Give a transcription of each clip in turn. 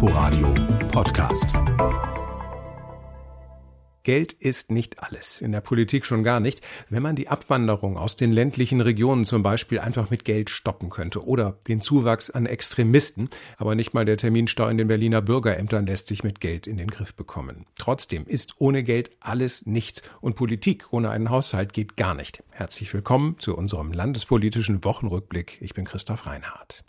Inforadio Podcast. Geld ist nicht alles, in der Politik schon gar nicht. Wenn man die Abwanderung aus den ländlichen Regionen zum Beispiel einfach mit Geld stoppen könnte oder den Zuwachs an Extremisten, aber nicht mal der Terminstau in den Berliner Bürgerämtern lässt sich mit Geld in den Griff bekommen. Trotzdem ist ohne Geld alles nichts und Politik ohne einen Haushalt geht gar nicht. Herzlich willkommen zu unserem landespolitischen Wochenrückblick. Ich bin Christoph Reinhardt.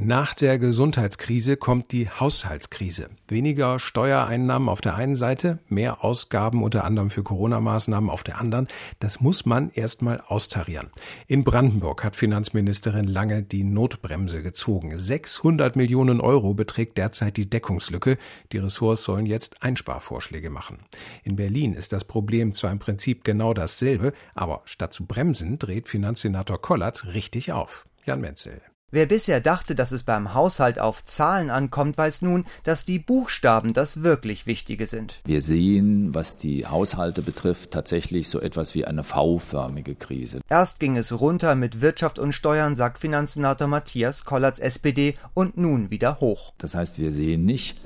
Nach der Gesundheitskrise kommt die Haushaltskrise. Weniger Steuereinnahmen auf der einen Seite, mehr Ausgaben unter anderem für Corona-Maßnahmen auf der anderen. Das muss man erstmal austarieren. In Brandenburg hat Finanzministerin Lange die Notbremse gezogen. 600 Millionen Euro beträgt derzeit die Deckungslücke. Die Ressorts sollen jetzt Einsparvorschläge machen. In Berlin ist das Problem zwar im Prinzip genau dasselbe, aber statt zu bremsen dreht Finanzsenator Kollatz richtig auf. Jan Menzel. Wer bisher dachte, dass es beim Haushalt auf Zahlen ankommt, weiß nun, dass die Buchstaben das wirklich Wichtige sind. Wir sehen, was die Haushalte betrifft, tatsächlich so etwas wie eine V-förmige Krise. Erst ging es runter mit Wirtschaft und Steuern, sagt Finanzsenator Matthias Kollatz SPD, und nun wieder hoch. Das heißt, wir sehen nicht,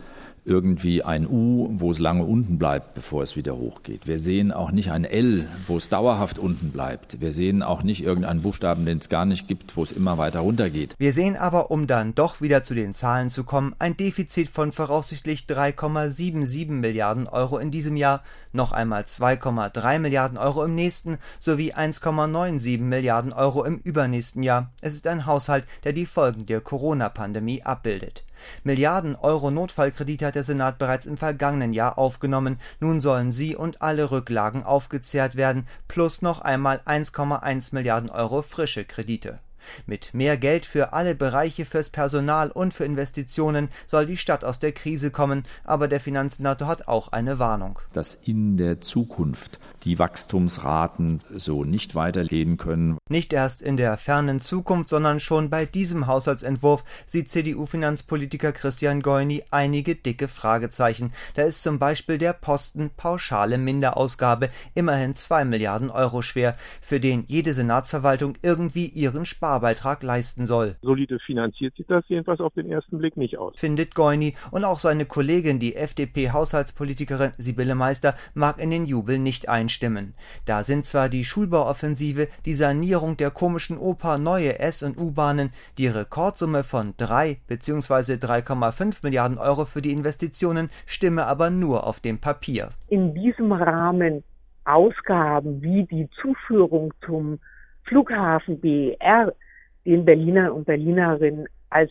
irgendwie ein U, wo es lange unten bleibt, bevor es wieder hochgeht. Wir sehen auch nicht ein L, wo es dauerhaft unten bleibt. Wir sehen auch nicht irgendeinen Buchstaben, den es gar nicht gibt, wo es immer weiter runtergeht. Wir sehen aber, um dann doch wieder zu den Zahlen zu kommen, ein Defizit von voraussichtlich 3,77 Milliarden Euro in diesem Jahr, noch einmal 2,3 Milliarden Euro im nächsten sowie 1,97 Milliarden Euro im übernächsten Jahr. Es ist ein Haushalt, der die Folgen der Corona-Pandemie abbildet. Milliarden Euro Notfallkredite hat der Senat bereits im vergangenen Jahr aufgenommen. Nun sollen sie und alle Rücklagen aufgezehrt werden, plus noch einmal 1,1 Milliarden Euro frische Kredite mit mehr Geld für alle Bereiche fürs Personal und für Investitionen soll die Stadt aus der Krise kommen, aber der Finanzsenator hat auch eine Warnung. Dass in der Zukunft die Wachstumsraten so nicht weitergehen können. Nicht erst in der fernen Zukunft, sondern schon bei diesem Haushaltsentwurf sieht CDU-Finanzpolitiker Christian Goini einige dicke Fragezeichen. Da ist zum Beispiel der Posten pauschale Minderausgabe immerhin zwei Milliarden Euro schwer, für den jede Senatsverwaltung irgendwie ihren Spar Sparbeitrag leisten soll. Solide finanziert sich das jedenfalls auf den ersten Blick nicht aus. Findet Goini und auch seine Kollegin, die FDP-Haushaltspolitikerin Sibylle Meister, mag in den Jubel nicht einstimmen. Da sind zwar die Schulbauoffensive, die Sanierung der komischen Oper, neue S- und U-Bahnen, die Rekordsumme von 3 bzw. 3,5 Milliarden Euro für die Investitionen, stimme aber nur auf dem Papier. In diesem Rahmen Ausgaben wie die Zuführung zum Flughafen BER den Berliner und Berlinerinnen als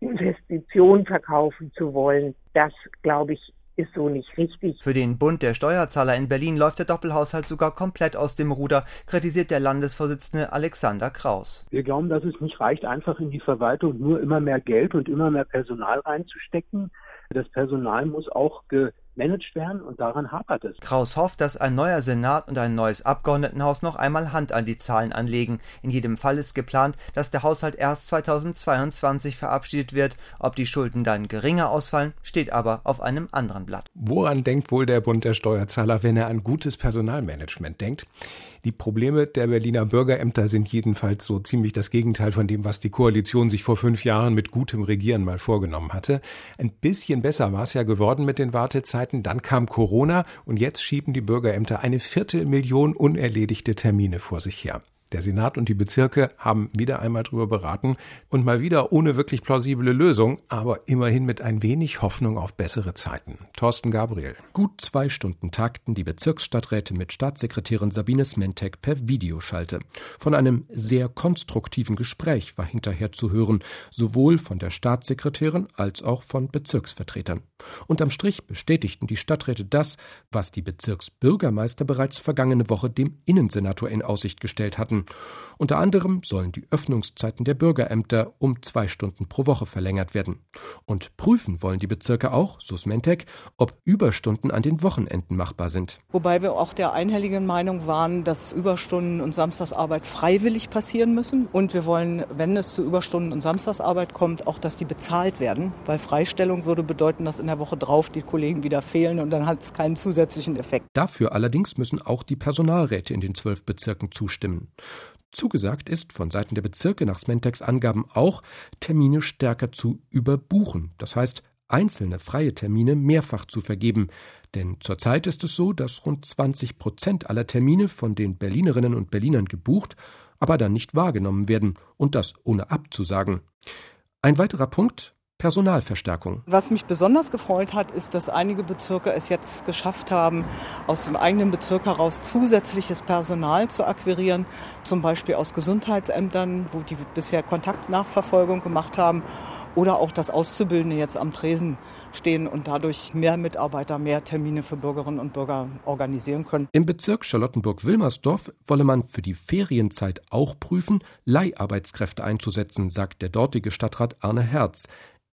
Investition verkaufen zu wollen, das glaube ich ist so nicht richtig. Für den Bund der Steuerzahler in Berlin läuft der Doppelhaushalt sogar komplett aus dem Ruder, kritisiert der Landesvorsitzende Alexander Kraus. Wir glauben, dass es nicht reicht, einfach in die Verwaltung nur immer mehr Geld und immer mehr Personal reinzustecken. Das Personal muss auch ge gemanagt werden und daran hapert es. Kraus hofft, dass ein neuer Senat und ein neues Abgeordnetenhaus noch einmal Hand an die Zahlen anlegen. In jedem Fall ist geplant, dass der Haushalt erst 2022 verabschiedet wird. Ob die Schulden dann geringer ausfallen, steht aber auf einem anderen Blatt. Woran denkt wohl der Bund der Steuerzahler, wenn er an gutes Personalmanagement denkt? Die Probleme der Berliner Bürgerämter sind jedenfalls so ziemlich das Gegenteil von dem, was die Koalition sich vor fünf Jahren mit gutem Regieren mal vorgenommen hatte. Ein bisschen besser war es ja geworden mit den Wartezeiten. Dann kam Corona und jetzt schieben die Bürgerämter eine Viertelmillion unerledigte Termine vor sich her. Der Senat und die Bezirke haben wieder einmal drüber beraten und mal wieder ohne wirklich plausible Lösung, aber immerhin mit ein wenig Hoffnung auf bessere Zeiten. Thorsten Gabriel. Gut zwei Stunden takten die Bezirksstadträte mit Staatssekretärin Sabine Smentek per Videoschalte. Von einem sehr konstruktiven Gespräch war hinterher zu hören, sowohl von der Staatssekretärin als auch von Bezirksvertretern. Unterm Strich bestätigten die Stadträte das, was die Bezirksbürgermeister bereits vergangene Woche dem Innensenator in Aussicht gestellt hatten. Unter anderem sollen die Öffnungszeiten der Bürgerämter um zwei Stunden pro Woche verlängert werden. Und prüfen wollen die Bezirke auch, so Smentek, ob Überstunden an den Wochenenden machbar sind. Wobei wir auch der einhelligen Meinung waren, dass Überstunden und Samstagsarbeit freiwillig passieren müssen. Und wir wollen, wenn es zu Überstunden und Samstagsarbeit kommt, auch, dass die bezahlt werden. Weil Freistellung würde bedeuten, dass in der Woche drauf die Kollegen wieder fehlen und dann hat es keinen zusätzlichen Effekt. Dafür allerdings müssen auch die Personalräte in den zwölf Bezirken zustimmen. Zugesagt ist von Seiten der Bezirke nach Smentex Angaben auch, Termine stärker zu überbuchen. Das heißt, einzelne freie Termine mehrfach zu vergeben. Denn zurzeit ist es so, dass rund 20 Prozent aller Termine von den Berlinerinnen und Berlinern gebucht, aber dann nicht wahrgenommen werden und das ohne abzusagen. Ein weiterer Punkt, Personalverstärkung. Was mich besonders gefreut hat, ist, dass einige Bezirke es jetzt geschafft haben, aus dem eigenen Bezirk heraus zusätzliches Personal zu akquirieren, zum Beispiel aus Gesundheitsämtern, wo die bisher Kontaktnachverfolgung gemacht haben oder auch das Auszubildende jetzt am Tresen stehen und dadurch mehr Mitarbeiter, mehr Termine für Bürgerinnen und Bürger organisieren können. Im Bezirk Charlottenburg-Wilmersdorf wolle man für die Ferienzeit auch prüfen, Leiharbeitskräfte einzusetzen, sagt der dortige Stadtrat Arne Herz.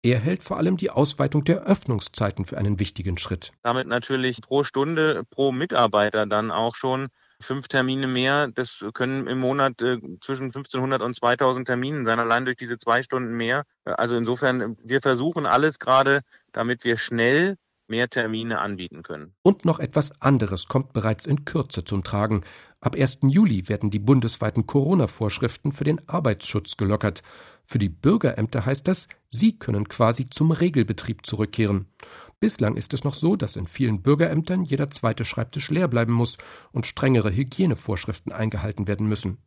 Er hält vor allem die Ausweitung der Öffnungszeiten für einen wichtigen Schritt. Damit natürlich pro Stunde, pro Mitarbeiter dann auch schon fünf Termine mehr. Das können im Monat äh, zwischen 1500 und 2000 Terminen sein, allein durch diese zwei Stunden mehr. Also insofern, wir versuchen alles gerade, damit wir schnell mehr Termine anbieten können. Und noch etwas anderes kommt bereits in Kürze zum Tragen. Ab 1. Juli werden die bundesweiten Corona-Vorschriften für den Arbeitsschutz gelockert. Für die Bürgerämter heißt das, sie können quasi zum Regelbetrieb zurückkehren. Bislang ist es noch so, dass in vielen Bürgerämtern jeder zweite Schreibtisch leer bleiben muss und strengere Hygienevorschriften eingehalten werden müssen.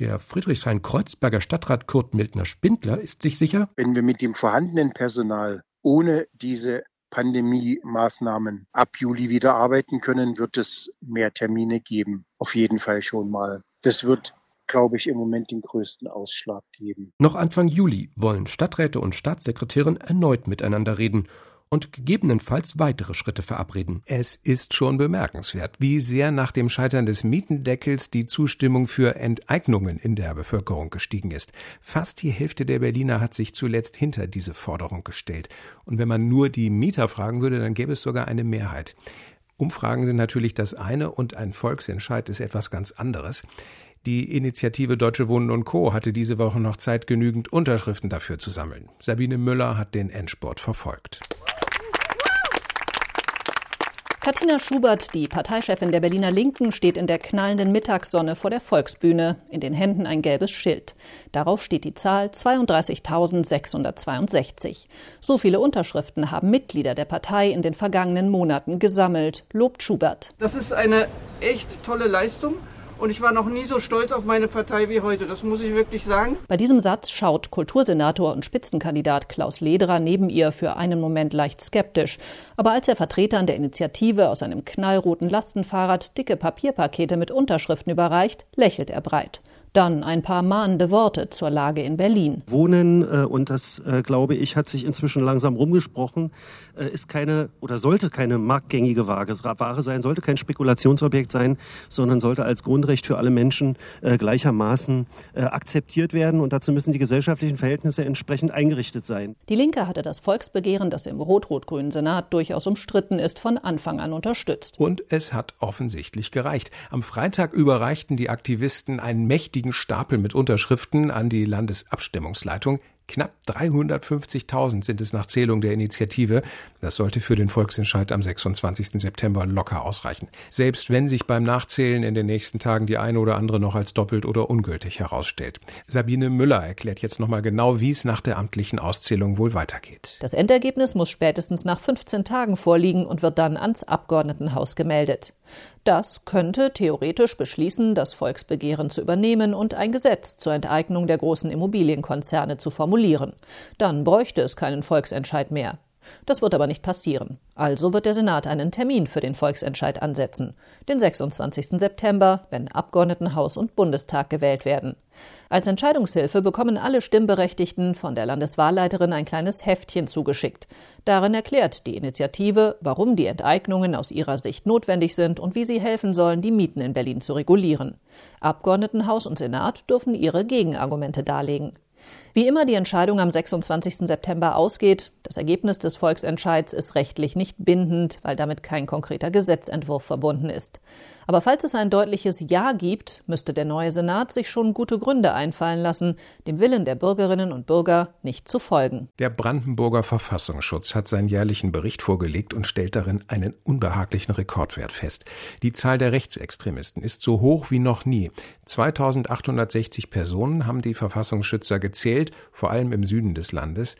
Der Friedrichshain-Kreuzberger Stadtrat Kurt Mildner-Spindler ist sich sicher, wenn wir mit dem vorhandenen Personal ohne diese Pandemie-Maßnahmen ab Juli wieder arbeiten können, wird es mehr Termine geben. Auf jeden Fall schon mal. Das wird glaube ich, im Moment den größten Ausschlag geben. Noch Anfang Juli wollen Stadträte und Staatssekretärin erneut miteinander reden und gegebenenfalls weitere Schritte verabreden. Es ist schon bemerkenswert, wie sehr nach dem Scheitern des Mietendeckels die Zustimmung für Enteignungen in der Bevölkerung gestiegen ist. Fast die Hälfte der Berliner hat sich zuletzt hinter diese Forderung gestellt. Und wenn man nur die Mieter fragen würde, dann gäbe es sogar eine Mehrheit. Umfragen sind natürlich das eine und ein Volksentscheid ist etwas ganz anderes. Die Initiative Deutsche Wohnen und Co. hatte diese Woche noch Zeit, genügend Unterschriften dafür zu sammeln. Sabine Müller hat den Endsport verfolgt. Katina Schubert, die Parteichefin der Berliner Linken, steht in der knallenden Mittagssonne vor der Volksbühne, in den Händen ein gelbes Schild. Darauf steht die Zahl 32.662. So viele Unterschriften haben Mitglieder der Partei in den vergangenen Monaten gesammelt, lobt Schubert. Das ist eine echt tolle Leistung. Und ich war noch nie so stolz auf meine Partei wie heute. Das muss ich wirklich sagen. Bei diesem Satz schaut Kultursenator und Spitzenkandidat Klaus Lederer neben ihr für einen Moment leicht skeptisch. Aber als er Vertretern der Initiative aus einem knallroten Lastenfahrrad dicke Papierpakete mit Unterschriften überreicht, lächelt er breit. Dann ein paar mahnende Worte zur Lage in Berlin. Wohnen, äh, und das äh, glaube ich, hat sich inzwischen langsam rumgesprochen, äh, ist keine oder sollte keine marktgängige Ware sein, sollte kein Spekulationsobjekt sein, sondern sollte als Grundrecht für alle Menschen gleichermaßen akzeptiert werden. Und dazu müssen die gesellschaftlichen Verhältnisse entsprechend eingerichtet sein. Die Linke hatte das Volksbegehren, das im rot-rot-grünen Senat durchaus umstritten ist, von Anfang an unterstützt. Und es hat offensichtlich gereicht. Am Freitag überreichten die Aktivisten einen mächtigen riesigen Stapel mit Unterschriften an die Landesabstimmungsleitung. Knapp 350.000 sind es nach Zählung der Initiative. Das sollte für den Volksentscheid am 26. September locker ausreichen. Selbst wenn sich beim Nachzählen in den nächsten Tagen die eine oder andere noch als doppelt oder ungültig herausstellt. Sabine Müller erklärt jetzt nochmal genau, wie es nach der amtlichen Auszählung wohl weitergeht. Das Endergebnis muss spätestens nach 15 Tagen vorliegen und wird dann ans Abgeordnetenhaus gemeldet. Das könnte theoretisch beschließen, das Volksbegehren zu übernehmen und ein Gesetz zur Enteignung der großen Immobilienkonzerne zu formulieren. Dann bräuchte es keinen Volksentscheid mehr. Das wird aber nicht passieren. Also wird der Senat einen Termin für den Volksentscheid ansetzen, den 26. September, wenn Abgeordnetenhaus und Bundestag gewählt werden. Als Entscheidungshilfe bekommen alle Stimmberechtigten von der Landeswahlleiterin ein kleines Heftchen zugeschickt. Darin erklärt die Initiative, warum die Enteignungen aus ihrer Sicht notwendig sind und wie sie helfen sollen, die Mieten in Berlin zu regulieren. Abgeordnetenhaus und Senat dürfen ihre Gegenargumente darlegen. Wie immer die Entscheidung am 26. September ausgeht, das Ergebnis des Volksentscheids ist rechtlich nicht bindend, weil damit kein konkreter Gesetzentwurf verbunden ist. Aber falls es ein deutliches Ja gibt, müsste der neue Senat sich schon gute Gründe einfallen lassen, dem Willen der Bürgerinnen und Bürger nicht zu folgen. Der Brandenburger Verfassungsschutz hat seinen jährlichen Bericht vorgelegt und stellt darin einen unbehaglichen Rekordwert fest. Die Zahl der Rechtsextremisten ist so hoch wie noch nie. 2860 Personen haben die Verfassungsschützer gezählt, vor allem im Süden des Landes.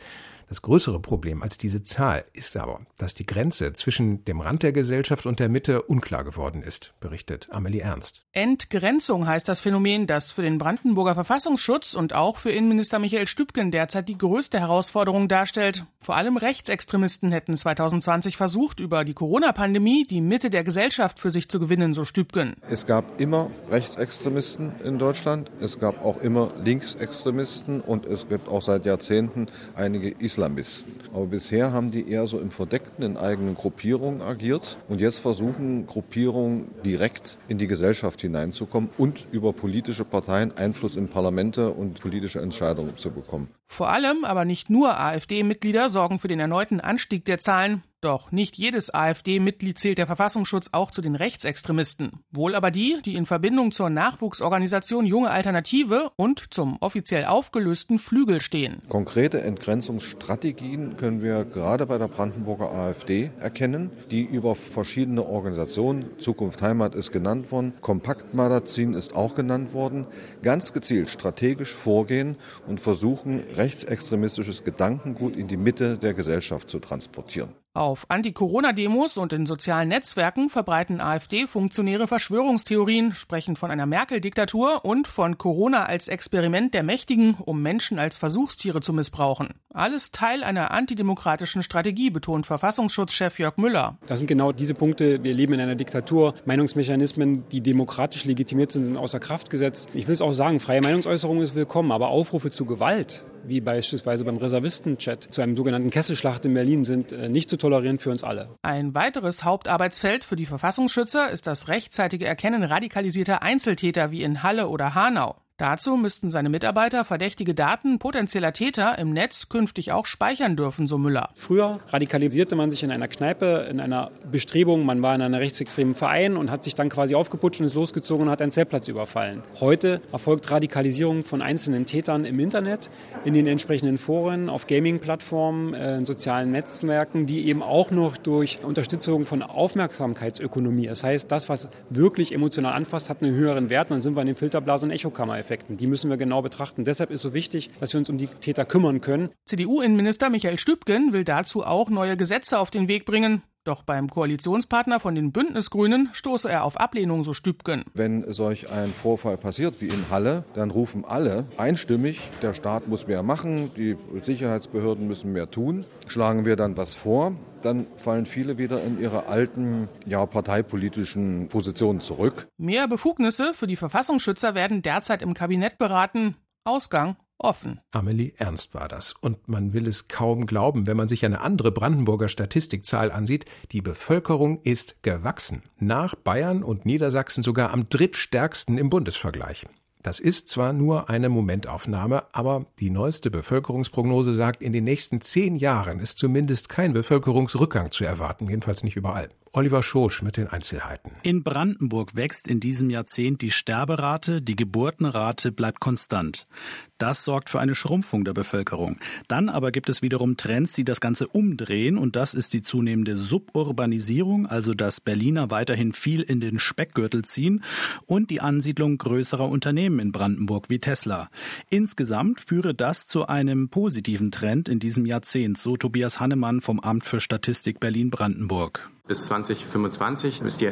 Das größere Problem als diese Zahl ist aber, dass die Grenze zwischen dem Rand der Gesellschaft und der Mitte unklar geworden ist, berichtet Amelie Ernst. Entgrenzung heißt das Phänomen, das für den Brandenburger Verfassungsschutz und auch für Innenminister Michael Stübgen derzeit die größte Herausforderung darstellt. Vor allem Rechtsextremisten hätten 2020 versucht, über die Corona-Pandemie die Mitte der Gesellschaft für sich zu gewinnen, so Stübgen. Es gab immer Rechtsextremisten in Deutschland, es gab auch immer Linksextremisten und es gibt auch seit Jahrzehnten einige Islamisten. Islamisten. Aber bisher haben die eher so im Verdeckten in eigenen Gruppierungen agiert und jetzt versuchen Gruppierungen direkt in die Gesellschaft hineinzukommen und über politische Parteien Einfluss in Parlamente und politische Entscheidungen zu bekommen. Vor allem, aber nicht nur AfD-Mitglieder sorgen für den erneuten Anstieg der Zahlen. Doch nicht jedes AfD-Mitglied zählt der Verfassungsschutz auch zu den Rechtsextremisten. Wohl aber die, die in Verbindung zur Nachwuchsorganisation Junge Alternative und zum offiziell aufgelösten Flügel stehen. Konkrete Entgrenzungsstrategien können wir gerade bei der Brandenburger AfD erkennen, die über verschiedene Organisationen, Zukunft Heimat ist genannt worden, Kompaktmagazin ist auch genannt worden, ganz gezielt strategisch vorgehen und versuchen, rechtsextremistisches Gedankengut in die Mitte der Gesellschaft zu transportieren. Auf Anti-Corona-Demos und in sozialen Netzwerken verbreiten AfD-Funktionäre Verschwörungstheorien, sprechen von einer Merkel-Diktatur und von Corona als Experiment der Mächtigen, um Menschen als Versuchstiere zu missbrauchen. Alles Teil einer antidemokratischen Strategie, betont Verfassungsschutzchef Jörg Müller. Das sind genau diese Punkte. Wir leben in einer Diktatur. Meinungsmechanismen, die demokratisch legitimiert sind, sind außer Kraft gesetzt. Ich will es auch sagen, freie Meinungsäußerung ist willkommen, aber Aufrufe zu Gewalt wie beispielsweise beim Reservisten-Chat zu einem sogenannten Kesselschlacht in Berlin sind äh, nicht zu tolerieren für uns alle. Ein weiteres Hauptarbeitsfeld für die Verfassungsschützer ist das rechtzeitige Erkennen radikalisierter Einzeltäter wie in Halle oder Hanau. Dazu müssten seine Mitarbeiter verdächtige Daten potenzieller Täter im Netz künftig auch speichern dürfen, so Müller. Früher radikalisierte man sich in einer Kneipe, in einer Bestrebung, man war in einem rechtsextremen Verein und hat sich dann quasi aufgeputscht und ist losgezogen und hat einen Zeltplatz überfallen. Heute erfolgt Radikalisierung von einzelnen Tätern im Internet, in den entsprechenden Foren, auf Gaming-Plattformen, äh, in sozialen Netzwerken, die eben auch noch durch Unterstützung von Aufmerksamkeitsökonomie, das heißt, das, was wirklich emotional anfasst, hat einen höheren Wert. Dann sind wir in den Filterblasen- und Echokammer-Effekt. Effekten. Die müssen wir genau betrachten. Deshalb ist so wichtig, dass wir uns um die Täter kümmern können. CDU-Innenminister Michael Stübgen will dazu auch neue Gesetze auf den Weg bringen. Doch beim Koalitionspartner von den Bündnisgrünen stoße er auf Ablehnung, so Stübgen. Wenn solch ein Vorfall passiert wie in Halle, dann rufen alle einstimmig, der Staat muss mehr machen, die Sicherheitsbehörden müssen mehr tun. Schlagen wir dann was vor, dann fallen viele wieder in ihre alten, ja, parteipolitischen Positionen zurück. Mehr Befugnisse für die Verfassungsschützer werden derzeit im Kabinett beraten. Ausgang offen. Amelie Ernst war das. Und man will es kaum glauben, wenn man sich eine andere Brandenburger Statistikzahl ansieht. Die Bevölkerung ist gewachsen. Nach Bayern und Niedersachsen sogar am drittstärksten im Bundesvergleich. Das ist zwar nur eine Momentaufnahme, aber die neueste Bevölkerungsprognose sagt, in den nächsten zehn Jahren ist zumindest kein Bevölkerungsrückgang zu erwarten, jedenfalls nicht überall. Oliver Schosch mit den Einzelheiten. In Brandenburg wächst in diesem Jahrzehnt die Sterberate, die Geburtenrate bleibt konstant. Das sorgt für eine Schrumpfung der Bevölkerung. Dann aber gibt es wiederum Trends, die das Ganze umdrehen und das ist die zunehmende Suburbanisierung, also dass Berliner weiterhin viel in den Speckgürtel ziehen und die Ansiedlung größerer Unternehmen in Brandenburg wie Tesla. Insgesamt führe das zu einem positiven Trend in diesem Jahrzehnt, so Tobias Hannemann vom Amt für Statistik Berlin-Brandenburg. Bis 2025 ist die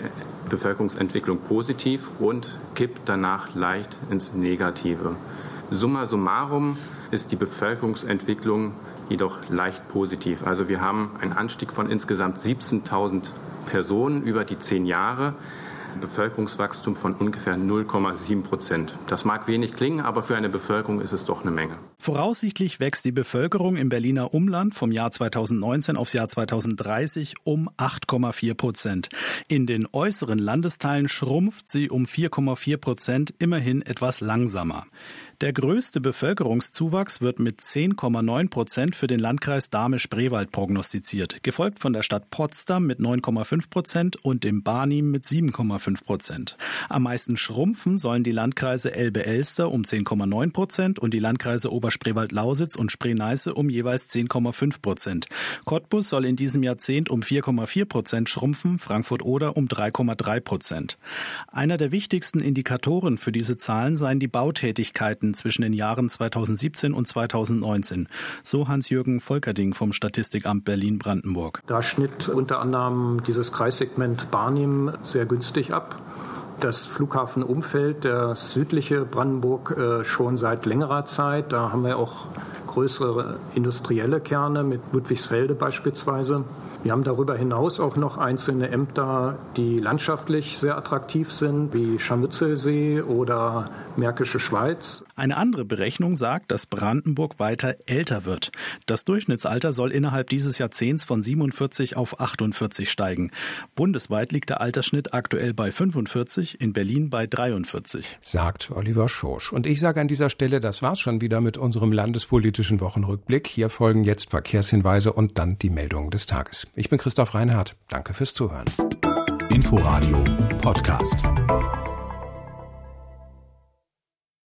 Bevölkerungsentwicklung positiv und kippt danach leicht ins Negative. Summa summarum ist die Bevölkerungsentwicklung jedoch leicht positiv. Also wir haben einen Anstieg von insgesamt 17.000 Personen über die zehn Jahre. Bevölkerungswachstum von ungefähr 0,7 Prozent. Das mag wenig klingen, aber für eine Bevölkerung ist es doch eine Menge. Voraussichtlich wächst die Bevölkerung im Berliner Umland vom Jahr 2019 aufs Jahr 2030 um 8,4 Prozent. In den äußeren Landesteilen schrumpft sie um 4,4 Prozent, immerhin etwas langsamer. Der größte Bevölkerungszuwachs wird mit 10,9 Prozent für den Landkreis Dahme-Spreewald prognostiziert, gefolgt von der Stadt Potsdam mit 9,5 Prozent und dem Barnim mit 7,5 Prozent. Am meisten schrumpfen sollen die Landkreise Elbe-Elster um 10,9 Prozent und die Landkreise Oberspreewald-Lausitz und Spree-Neiße um jeweils 10,5 Prozent. Cottbus soll in diesem Jahrzehnt um 4,4 Prozent schrumpfen, Frankfurt-Oder um 3,3 Prozent. Einer der wichtigsten Indikatoren für diese Zahlen seien die Bautätigkeiten zwischen den Jahren 2017 und 2019. So Hans-Jürgen Volkerding vom Statistikamt Berlin-Brandenburg. Da schnitt unter anderem dieses Kreissegment Barnim sehr günstig ab das Flughafenumfeld, der südliche Brandenburg, äh, schon seit längerer Zeit. Da haben wir auch größere industrielle Kerne mit Ludwigsfelde beispielsweise. Wir haben darüber hinaus auch noch einzelne Ämter, die landschaftlich sehr attraktiv sind, wie Scharmützelsee oder Märkische Schweiz. Eine andere Berechnung sagt, dass Brandenburg weiter älter wird. Das Durchschnittsalter soll innerhalb dieses Jahrzehnts von 47 auf 48 steigen. Bundesweit liegt der Altersschnitt aktuell bei 45, in Berlin bei 43. Sagt Oliver Schorsch. Und ich sage an dieser Stelle, das war's schon wieder mit unserem landespolitischen Wochenrückblick. Hier folgen jetzt Verkehrshinweise und dann die Meldungen des Tages. Ich bin Christoph Reinhardt. Danke fürs Zuhören. Inforadio Podcast.